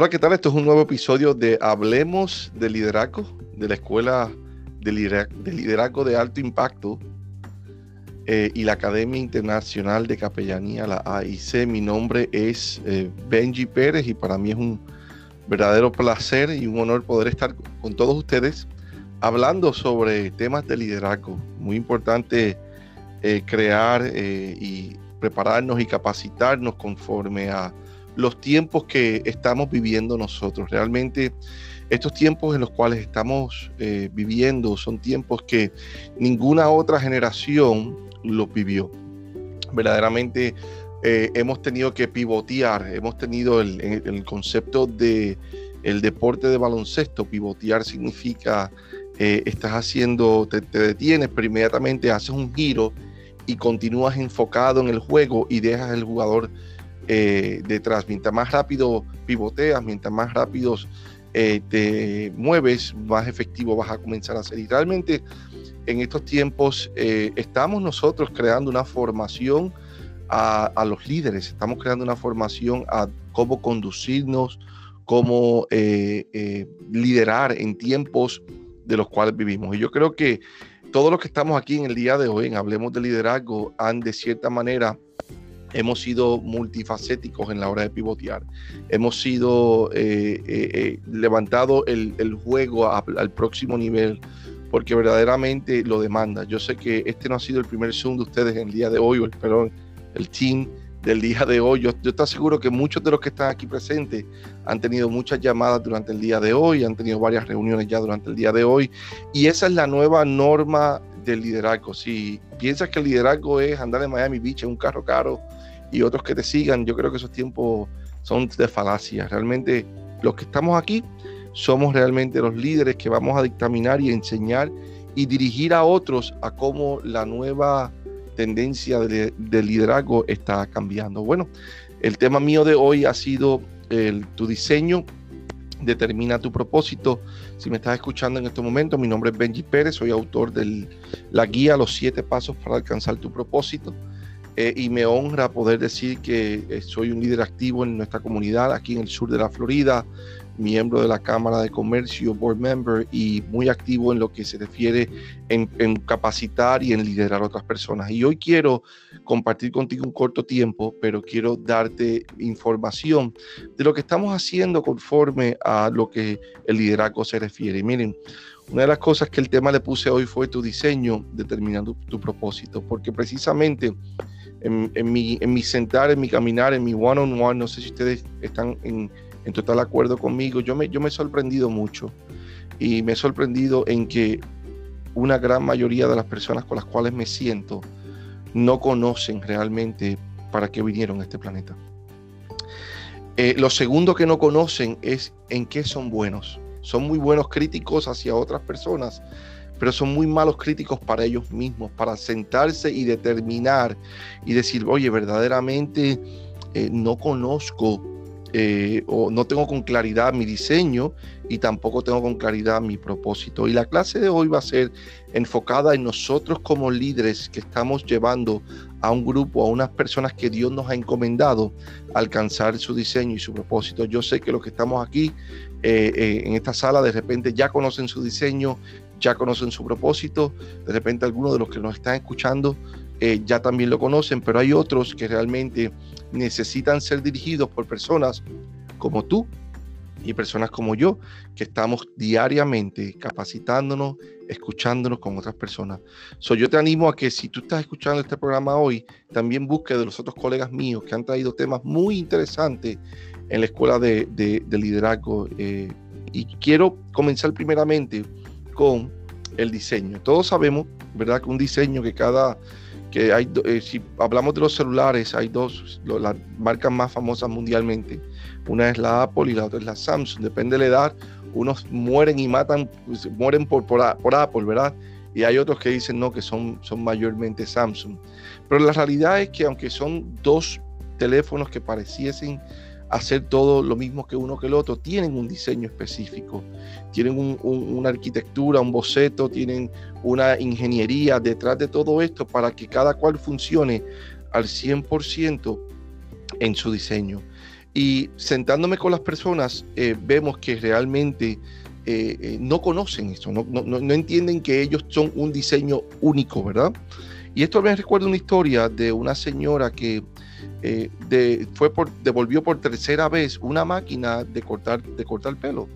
Hola, ¿qué tal? Esto es un nuevo episodio de Hablemos de Liderazgo, de la Escuela de, Liderazgo de Alto Impacto eh, y la Academia Internacional de Capellanía, la AIC. Mi nombre es eh, Benji Pérez y para mí es un verdadero placer y un honor poder estar con todos ustedes hablando sobre temas de liderazgo. Muy importante eh, crear y prepararnos y capacitarnos conforme a los tiempos que estamos viviendo nosotros. Realmente estos tiempos en los cuales estamos eh, viviendo son tiempos que ninguna otra generación los vivió. Verdaderamente eh, hemos tenido que pivotear, hemos tenido el, concepto de el deporte de baloncesto. Pivotear significa eh, estás haciendo, te, te detienes, pero inmediatamente haces un giro y continúas enfocado en el juego y dejas el jugador eh, detrás. Mientras más rápido pivoteas, mientras más rápido eh, te mueves, más efectivo vas a comenzar a ser. Y realmente en estos tiempos eh, estamos nosotros creando una formación a, los líderes, estamos creando una formación a cómo conducirnos, cómo liderar en tiempos de los cuales vivimos. Y yo creo que todos los que estamos aquí en el día de hoy, en Hablemos de Liderazgo, han de cierta manera hemos sido multifacéticos en la hora de pivotear. Hemos sido eh, eh, eh, levantado el, juego al próximo nivel porque verdaderamente lo demanda. Yo sé que este no ha sido el primer Zoom de ustedes en el día de hoy, o el, perdón, el team del día de hoy. Yo, yo estoy seguro que muchos de los que están aquí presentes han tenido muchas llamadas durante el día de hoy, han tenido varias reuniones ya durante el día de hoy. Y esa es la nueva norma del liderazgo. Si piensas que el liderazgo es andar en Miami Beach en un carro caro, y otros que te sigan, yo creo que esos tiempos son de falacia. Realmente los que estamos aquí somos realmente los líderes que vamos a dictaminar y enseñar y dirigir a otros a cómo la nueva tendencia de, liderazgo está cambiando. Bueno, el tema mío de hoy ha sido tu diseño determina tu propósito. Si me estás escuchando en este momento, mi nombre es Benji Pérez, soy autor de la guía Los siete pasos para alcanzar tu propósito. Eh, y me honra poder decir que eh, soy un líder activo en nuestra comunidad aquí en el sur de la Florida, miembro de la Cámara de Comercio, board member y muy activo en lo que se refiere en, en, capacitar y en liderar a otras personas. Y hoy quiero compartir contigo un corto tiempo, pero quiero darte información de lo que estamos haciendo conforme a lo que el liderazgo se refiere. Miren, una de las cosas que el tema le puse hoy fue tu diseño determinando tu propósito, porque precisamente en, mi, en mi sentar, en mi caminar, en mi one-on-one, no sé si ustedes están en, total acuerdo conmigo, yo me, yo me he sorprendido mucho y me he sorprendido en que una gran mayoría de las personas con las cuales me siento no conocen realmente para qué vinieron a este planeta. Eh, lo segundo que no conocen es en qué son buenos. Son muy buenos críticos hacia otras personas, pero son muy malos críticos para ellos mismos, para sentarse y determinar y decir, oye, verdaderamente eh, no conozco eh, o no tengo con claridad mi diseño y tampoco tengo con claridad mi propósito. Y la clase de hoy va a ser enfocada en nosotros como líderes que estamos llevando a un grupo, a unas personas que Dios nos ha encomendado alcanzar su diseño y su propósito. Yo sé que los que estamos aquí eh, en esta sala de repente ya conocen su diseño, ya conocen su propósito, de repente algunos de los que nos están escuchando eh, ya también lo conocen, pero hay otros que realmente necesitan ser dirigidos por personas como tú y personas como yo, que estamos diariamente capacitándonos, escuchándonos con otras personas. So, yo te animo a que si tú estás escuchando este programa hoy, también busque de los otros colegas míos que han traído temas muy interesantes en la escuela de, liderazgo. Eh, y quiero comenzar primeramente con el diseño. Todos sabemos, ¿verdad? Que un diseño que cada, que hay, eh, si hablamos de los celulares, hay dos, las marcas más famosas mundialmente. Una es la Apple y la otra es la Samsung. Depende de la edad, unos mueren y matan, pues, mueren por, por, Apple, ¿verdad? Y hay otros que dicen no, que son, son mayormente Samsung. Pero la realidad es que aunque son dos teléfonos que pareciesen hacer todo lo mismo que uno que el otro, tienen un diseño específico, tienen una arquitectura, un boceto, tienen una ingeniería detrás de todo esto para que cada cual funcione al 100% en su diseño. Y sentándome con las personas, eh, vemos que realmente eh, eh, no conocen eso, no, no, entienden que ellos son un diseño único, ¿verdad? Y esto me recuerda una historia de una señora que de, fue devolvió por tercera vez una máquina de cortar, de cortar pelo.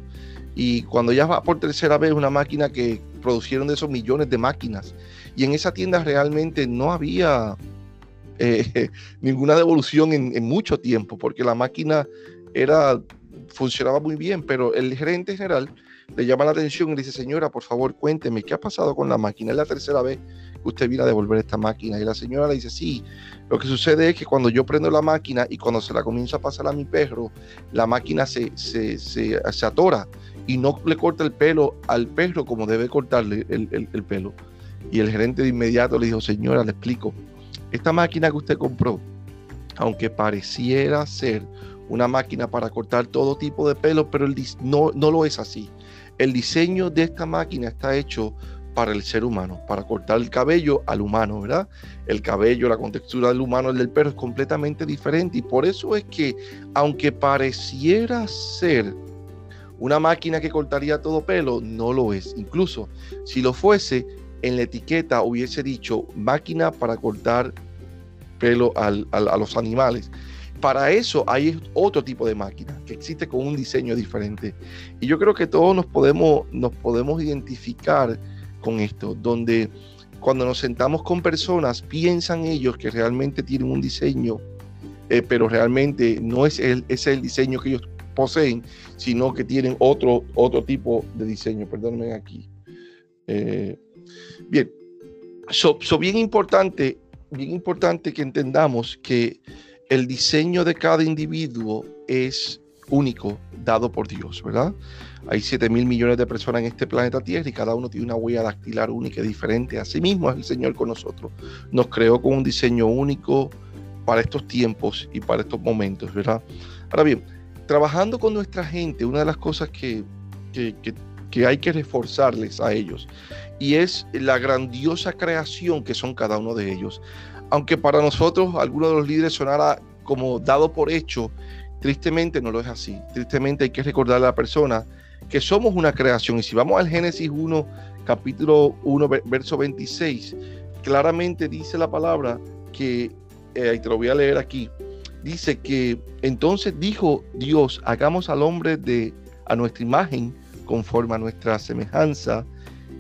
Y cuando ya va por tercera vez una máquina que producieron de esos millones de máquinas. Y en esa tienda realmente no había eh, ninguna devolución en, mucho tiempo, porque la máquina era, funcionaba muy bien, pero el gerente general le llama la atención y dice, señora, por favor, cuénteme, ¿qué ha pasado con la máquina? Es la tercera vez usted viene a devolver esta máquina. Y la señora le dice, sí, lo que sucede es que cuando yo prendo la máquina y cuando se la comienzo a pasar a mi perro, la máquina se, se, se, atora y no le corta el pelo al perro como debe cortarle el, el pelo. Y el gerente de inmediato le dijo, señora, le explico, esta máquina que usted compró, aunque pareciera ser una máquina para cortar todo tipo de pelo, pero el no, no lo es así. El diseño de esta máquina está hecho para el ser humano, para cortar el cabello al humano, ¿verdad? El cabello, la contextura del humano, el del perro es completamente diferente y por eso es que, aunque pareciera ser una máquina que cortaría todo pelo, no lo es. Incluso si lo fuese, en la etiqueta hubiese dicho máquina para cortar pelo a los animales. Para eso hay otro tipo de máquina que existe con un diseño diferente. Y yo creo que todos nos podemos, nos podemos identificar con esto, donde cuando nos sentamos con personas, piensan ellos que realmente tienen un diseño, eh, pero realmente no es el, el diseño que ellos poseen, sino que tienen otro, otro tipo de diseño. Perdónenme aquí. Eh, Bien, so, bien importante, bien importante que entendamos que el diseño de cada individuo es único, dado por Dios, ¿verdad? Hay 7 mil millones de personas en este planeta Tierra y cada uno tiene una huella dactilar única y diferente. Asimismo es el Señor con nosotros. Nos creó con un diseño único para estos tiempos y para estos momentos, ¿verdad? Ahora bien, trabajando con nuestra gente, una de las cosas que, que, que que hay que reforzarles a ellos. Y es la grandiosa creación que son cada uno de ellos. Aunque para nosotros, algunos de los líderes sonara como dado por hecho, tristemente no lo es así. Tristemente hay que recordarle a la persona que somos una creación. Y si vamos al Génesis 1, capítulo 1, verso 26, claramente dice la palabra que, eh, te lo voy a leer aquí, dice que entonces dijo Dios, hagamos al hombre de a nuestra imagen conforme a nuestra semejanza,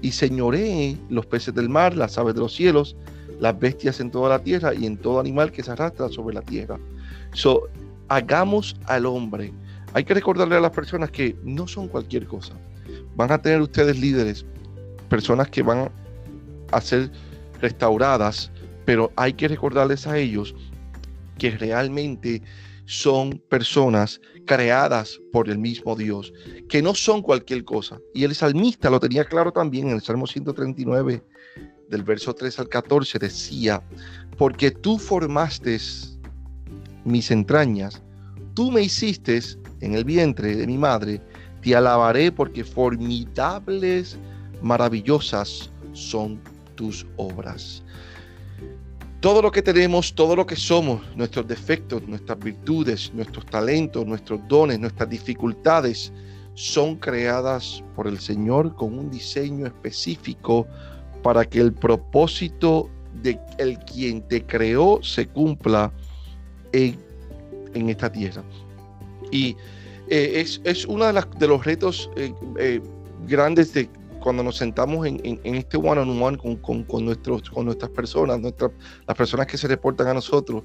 y señoree los peces del mar, las aves de los cielos, las bestias en toda la tierra y en todo animal que se arrastra sobre la tierra. So, hagamos al hombre. Hay que recordarle a las personas que no son cualquier cosa. Van a tener ustedes líderes, personas que van a ser restauradas, pero hay que recordarles a ellos que realmente son personas creadas por el mismo Dios, que no son cualquier cosa. Y el salmista lo tenía claro también en el Salmo 139, del verso 3 al 14, decía, porque tú formaste mis entrañas, tú me hiciste en el vientre de mi madre, te alabaré porque formidables, maravillosas son tus obras. Todo lo que tenemos, todo lo que somos, nuestros defectos, nuestras virtudes, nuestros talentos, nuestros dones, nuestras dificultades, son creadas por el Señor con un diseño específico para que el propósito de el quien te creó se cumpla en, esta tierra. Y eh, es, uno de, de, los retos eh, eh, grandes de cuando nos sentamos en, este one-on-one con, con, nuestros, con nuestras personas, nuestras, las personas que se reportan a nosotros,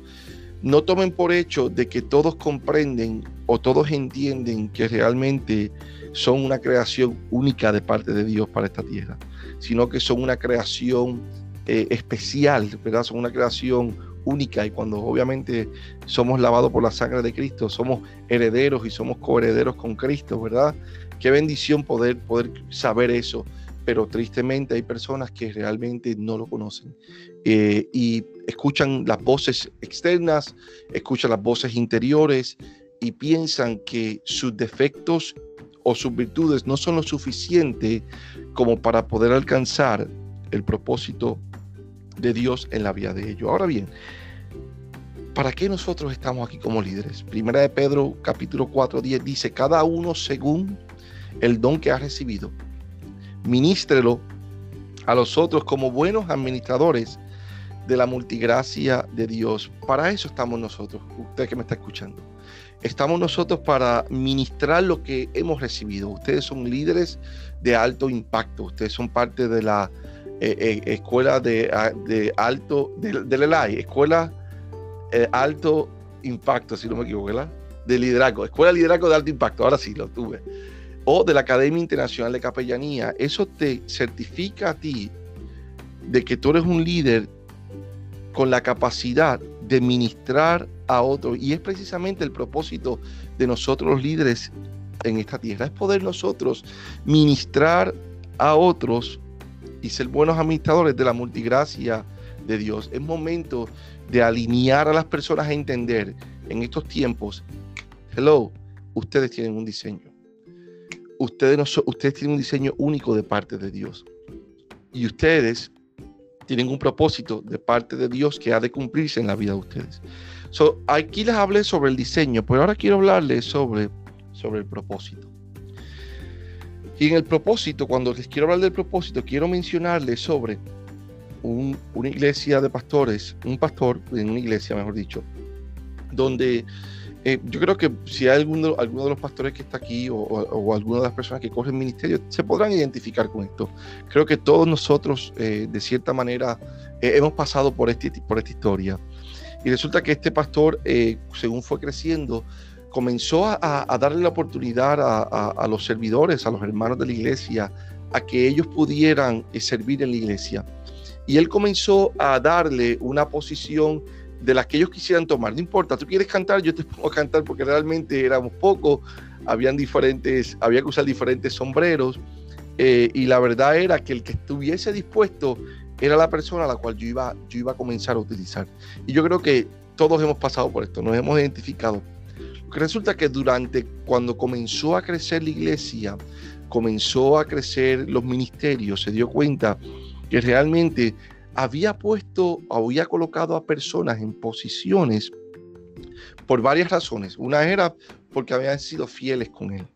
no tomen por hecho de que todos comprenden o todos entienden que realmente son una creación única de parte de Dios para esta tierra, sino que son una creación especial, ¿verdad? Son una creación única y cuando obviamente somos lavados por la sangre de Cristo, somos herederos y somos coherederos con Cristo, ¿verdad? Qué bendición poder, poder saber eso, pero tristemente hay personas que realmente no lo conocen eh, y escuchan las voces externas, escuchan las voces interiores y piensan que sus defectos o sus virtudes no son lo suficiente como para poder alcanzar el propósito de Dios en la vida de ellos. Ahora bien, ¿para qué nosotros estamos aquí como líderes? Primera de Pedro capítulo 4, 10 dice, cada uno según el don que ha recibido, ministrelo a los otros como buenos administradores de la multigracia de Dios. Para eso estamos nosotros, usted que me está escuchando. Estamos nosotros para ministrar lo que hemos recibido. Ustedes son líderes de alto impacto, ustedes son parte de la eh, eh, escuela de, alto, de, de escuela eh, alto impacto, si no me equivoco, ¿verdad? De liderazgo, escuela de liderazgo de alto impacto, ahora sí lo tuve. O de la Academia Internacional de Capellanía. Eso te certifica a ti de que tú eres un líder con la capacidad de ministrar a otros. Y es precisamente el propósito de nosotros los líderes en esta tierra, es poder nosotros ministrar a otros y ser buenos administradores de la multigracia de Dios. Es momento de alinear a las personas a entender en estos tiempos, hello, ustedes tienen un diseño. Ustedes, no ustedes tienen un diseño único de parte de Dios. Y ustedes tienen un propósito de parte de Dios que ha de cumplirse en la vida de ustedes. So, aquí les hablé sobre el diseño, pero ahora quiero hablarles sobre, sobre el propósito. Y en el propósito, cuando les quiero hablar del propósito, quiero mencionarles sobre una iglesia de pastores, un pastor en una iglesia, mejor dicho, donde eh, yo creo que si hay alguno, alguno de los pastores que está aquí o, o, alguna de las personas que corren ministerio, se podrán identificar con esto. Creo que todos nosotros, eh, de cierta manera, eh, hemos pasado por, este, por esta historia. Y resulta que este pastor, según fue creciendo, comenzó a, darle la oportunidad a, los servidores, a los hermanos de la iglesia, a que ellos pudieran eh, servir en la iglesia. Y él comenzó a darle una posición de la que ellos quisieran tomar. No importa, tú quieres cantar, yo te pongo a cantar porque realmente éramos pocos, habían diferentes, había que usar diferentes sombreros. Eh, y la verdad era que el que estuviese dispuesto era la persona a la cual yo iba, yo iba a comenzar a utilizar. Y yo creo que todos hemos pasado por esto, nos hemos identificado resulta que durante cuando comenzó a crecer la iglesia, comenzó a crecer los ministerios, se dio cuenta que realmente había puesto, había colocado a personas en posiciones por varias razones. Una era porque habían sido fieles con él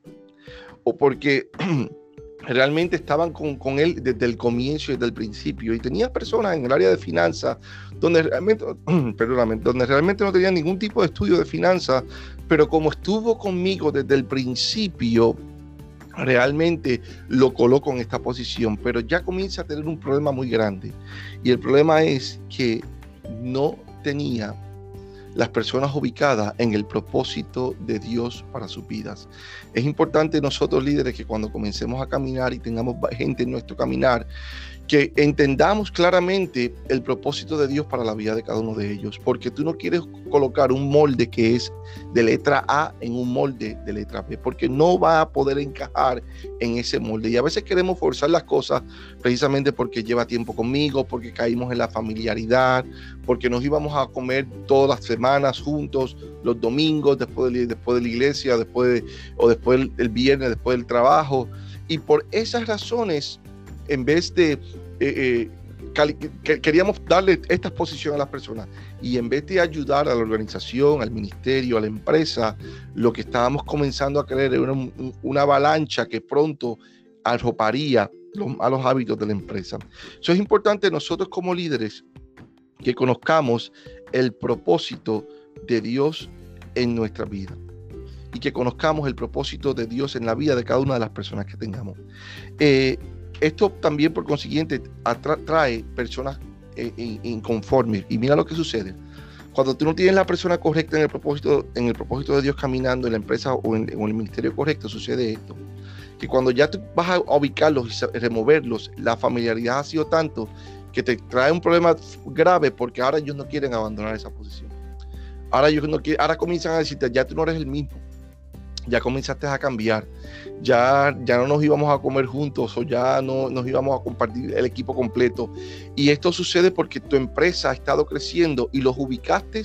o porque realmente estaban con, con, él desde el comienzo y desde el principio. Y tenía personas en el área de finanzas donde realmente, perdóname, donde realmente no tenían ningún tipo de estudio de finanzas, pero como estuvo conmigo desde el principio, realmente lo coloco en esta posición. Pero ya comienza a tener un problema muy grande. Y el problema es que no tenía las personas ubicadas en el propósito de Dios para sus vidas. Es importante nosotros líderes que cuando comencemos a caminar y tengamos gente en nuestro caminar, que entendamos claramente el propósito de Dios para la vida de cada uno de ellos, porque tú no quieres colocar un molde que es de letra A en un molde de letra B, porque no va a poder encajar en ese molde. Y a veces queremos forzar las cosas precisamente porque lleva tiempo conmigo, porque caímos en la familiaridad, porque nos íbamos a comer todas las semanas juntos, los domingos, después de, después de la iglesia, después o después del viernes, después del trabajo. Y por esas razones, en vez de eh, eh, queríamos darle esta exposición a las personas y en vez de ayudar a la organización, al ministerio, a la empresa, lo que estábamos comenzando a creer era una, avalancha que pronto arroparía los malos hábitos de la empresa. Eso es importante nosotros como líderes que conozcamos el propósito de Dios en nuestra vida y que conozcamos el propósito de Dios en la vida de cada una de las personas que tengamos. Eh, esto también por consiguiente atrae personas eh, inconformes. Y mira lo que sucede. Cuando tú no tienes la persona correcta en el propósito, en el propósito de Dios caminando en la empresa o en, el ministerio correcto, sucede esto. Que cuando ya tú vas a ubicarlos y removerlos, la familiaridad ha sido tanto que te trae un problema grave porque ahora ellos no quieren abandonar esa posición. Ahora ellos no quieren, ahora comienzan a decirte, ya tú no eres el mismo ya comenzaste a cambiar, ya, ya no nos íbamos a comer juntos o ya no nos íbamos a compartir el equipo completo. Y esto sucede porque tu empresa ha estado creciendo y los ubicaste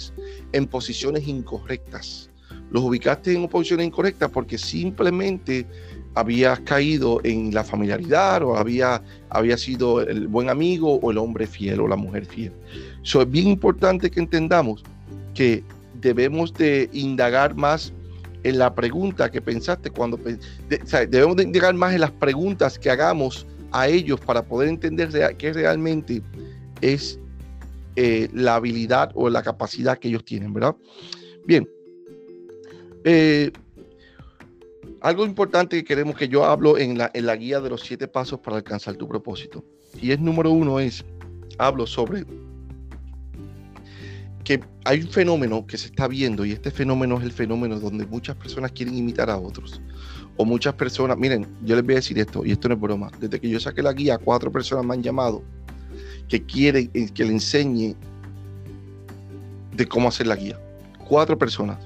en posiciones incorrectas. Los ubicaste en posiciones incorrectas porque simplemente habías caído en la familiaridad o había, había sido el buen amigo o el hombre fiel o la mujer fiel. Eso es bien importante que entendamos que debemos de indagar más en la pregunta que pensaste cuando debemos de más en las preguntas que hagamos a ellos para poder entender qué realmente es eh, la habilidad o la capacidad que ellos tienen, ¿verdad? Bien. Eh, algo importante que queremos que yo hablo en la, en la guía de los siete pasos para alcanzar tu propósito. Y es número uno es, hablo sobre que hay un fenómeno que se está viendo y este fenómeno es el fenómeno donde muchas personas quieren imitar a otros. O muchas personas, miren, yo les voy a decir esto y esto no es broma. Desde que yo saqué la guía, cuatro personas me han llamado que quieren eh, que le enseñe de cómo hacer la guía. Cuatro personas.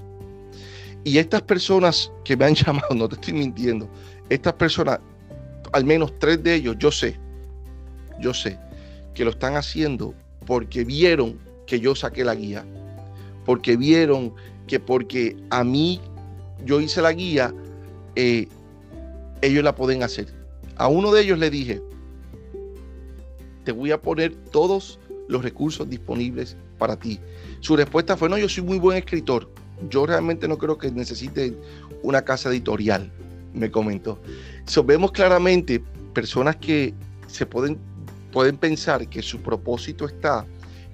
Y estas personas que me han llamado, no te estoy mintiendo, estas personas, al menos tres de ellos, yo sé, yo sé que lo están haciendo porque vieron que yo saqué la guía. Porque vieron que porque a mí yo hice la guía, eh, ellos la pueden hacer. A uno de ellos le dije, te voy a poner todos los recursos disponibles para ti. Su respuesta fue, no, yo soy muy buen escritor. Yo realmente no creo que necesite una casa editorial, me comentó. vemos claramente personas que se pueden, pueden pensar que su propósito está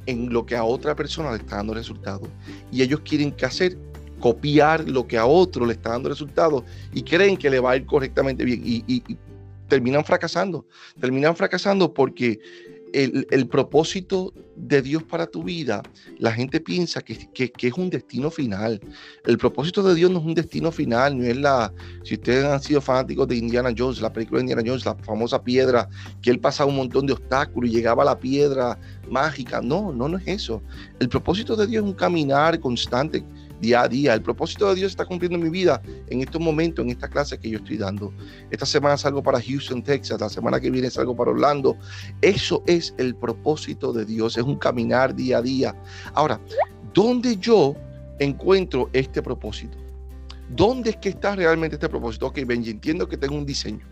en lo que a otra persona le está dando resultados. Y ellos quieren que hacer copiar lo que a otro le está dando resultados y creen que le va a ir correctamente bien y terminan fracasando. Terminan fracasando porque el, propósito de Dios para tu vida, la gente piensa que, es un destino final. El propósito de Dios no es un destino final, no es la, si ustedes han sido fanáticos de Indiana Jones, la película de Indiana Jones, la famosa piedra, que él pasaba un montón de obstáculos y llegaba a la piedra mágica. No, no, no es eso. El propósito de Dios es un caminar constante día a día. El propósito de Dios está cumpliendo en mi vida en estos momentos, en esta clase que yo estoy dando. Esta semana salgo para Houston, Texas. La semana que viene salgo para Orlando. Eso es el propósito de Dios. Es un caminar día a día. Ahora, ¿dónde yo encuentro este propósito? ¿Dónde es que está realmente este propósito? Ok, Benji, entiendo que tengo un diseño.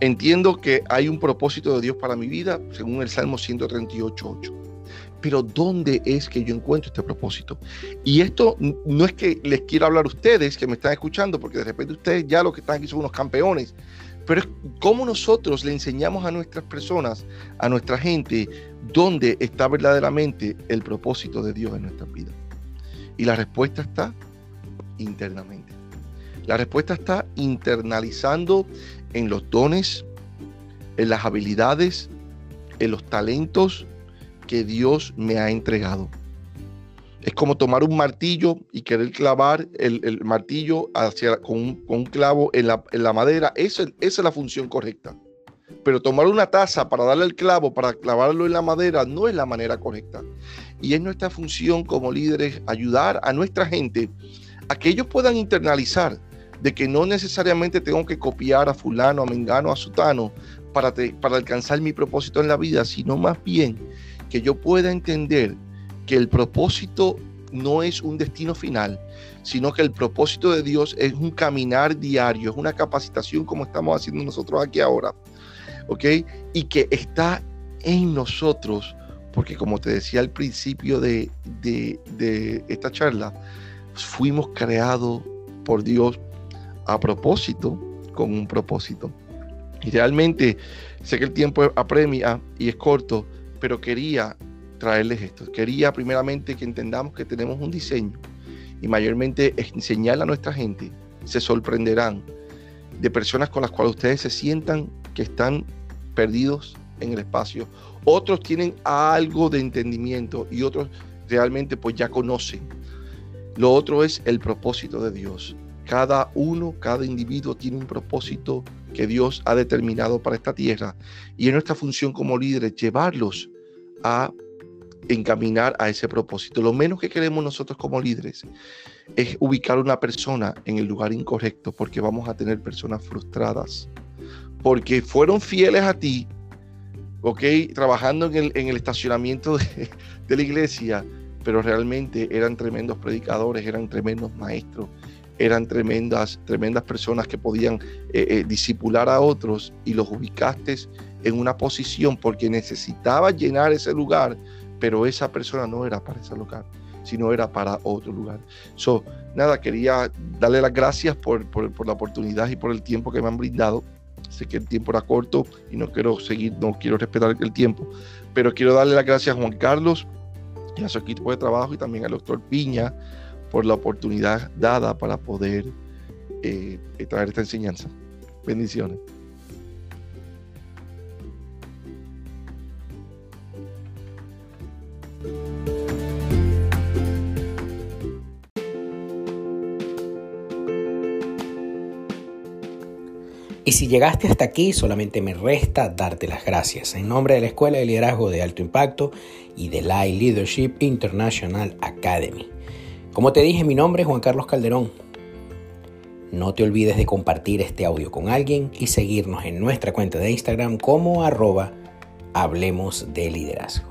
Entiendo que hay un propósito de Dios para mi vida, según el Salmo 138.8 pero ¿dónde es que yo encuentro este propósito? Y esto no es que les quiero hablar a ustedes que me están escuchando, porque de repente ustedes ya lo que están aquí son unos campeones, pero es cómo nosotros le enseñamos a nuestras personas, a nuestra gente, dónde está verdaderamente el propósito de Dios en nuestras vidas. Y la respuesta está internamente. La respuesta está internalizando en los dones, en las habilidades, en los talentos, que Dios me ha entregado. Es como tomar un martillo y querer clavar el, martillo hacia, con, un, clavo en la, madera. Esa, esa, es la función correcta. Pero tomar una taza para darle el clavo, para clavarlo en la madera, no es la manera correcta. Y es nuestra función como líderes ayudar a nuestra gente a que ellos puedan internalizar de que no necesariamente tengo que copiar a fulano, a mengano, a sutano para, para alcanzar mi propósito en la vida, sino más bien que yo pueda entender que el propósito no es un destino final, sino que el propósito de Dios es un caminar diario, es una capacitación como estamos haciendo nosotros aquí ahora, ¿ok? Y que está en nosotros, porque como te decía al principio de, de esta charla, fuimos creados por Dios a propósito, con un propósito. Y realmente sé que el tiempo apremia y es corto, pero quería traerles esto. Quería primeramente que entendamos que tenemos un diseño y mayormente enseñarle a nuestra gente. Se sorprenderán de personas con las cuales ustedes se sientan que están perdidos en el espacio. Otros tienen algo de entendimiento y otros realmente pues ya conocen. Lo otro es el propósito de Dios. Cada uno, cada individuo tiene un propósito que Dios ha determinado para esta tierra y en nuestra función como líderes llevarlos a encaminar a ese propósito. Lo menos que queremos nosotros como líderes es ubicar una persona en el lugar incorrecto porque vamos a tener personas frustradas, porque fueron fieles a ti, ¿ok? Trabajando en el, en el estacionamiento de la iglesia, pero realmente eran tremendos predicadores, eran tremendos maestros, eran tremendas, tremendas personas que podían eh, eh, disipular a otros y los ubicaste en una posición porque necesitaba llenar ese lugar, pero esa persona no era para ese lugar, sino era para otro lugar. So, nada, quería darle las gracias por, por, la oportunidad y por el tiempo que me han brindado. Sé que el tiempo era corto y no quiero seguir, no quiero respetar el tiempo, pero quiero darle las gracias a Juan Carlos y a su equipo de trabajo y también al doctor Piña por la oportunidad dada para poder eh, traer esta enseñanza. Bendiciones. Y si llegaste hasta aquí, solamente me resta darte las gracias en nombre de la Escuela de Liderazgo de Alto Impacto y de la Leadership International Academy. Como te dije, mi nombre es Juan Carlos Calderón. No te olvides de compartir este audio con alguien y seguirnos en nuestra cuenta de Instagram como arroba Hablemos de Liderazgo.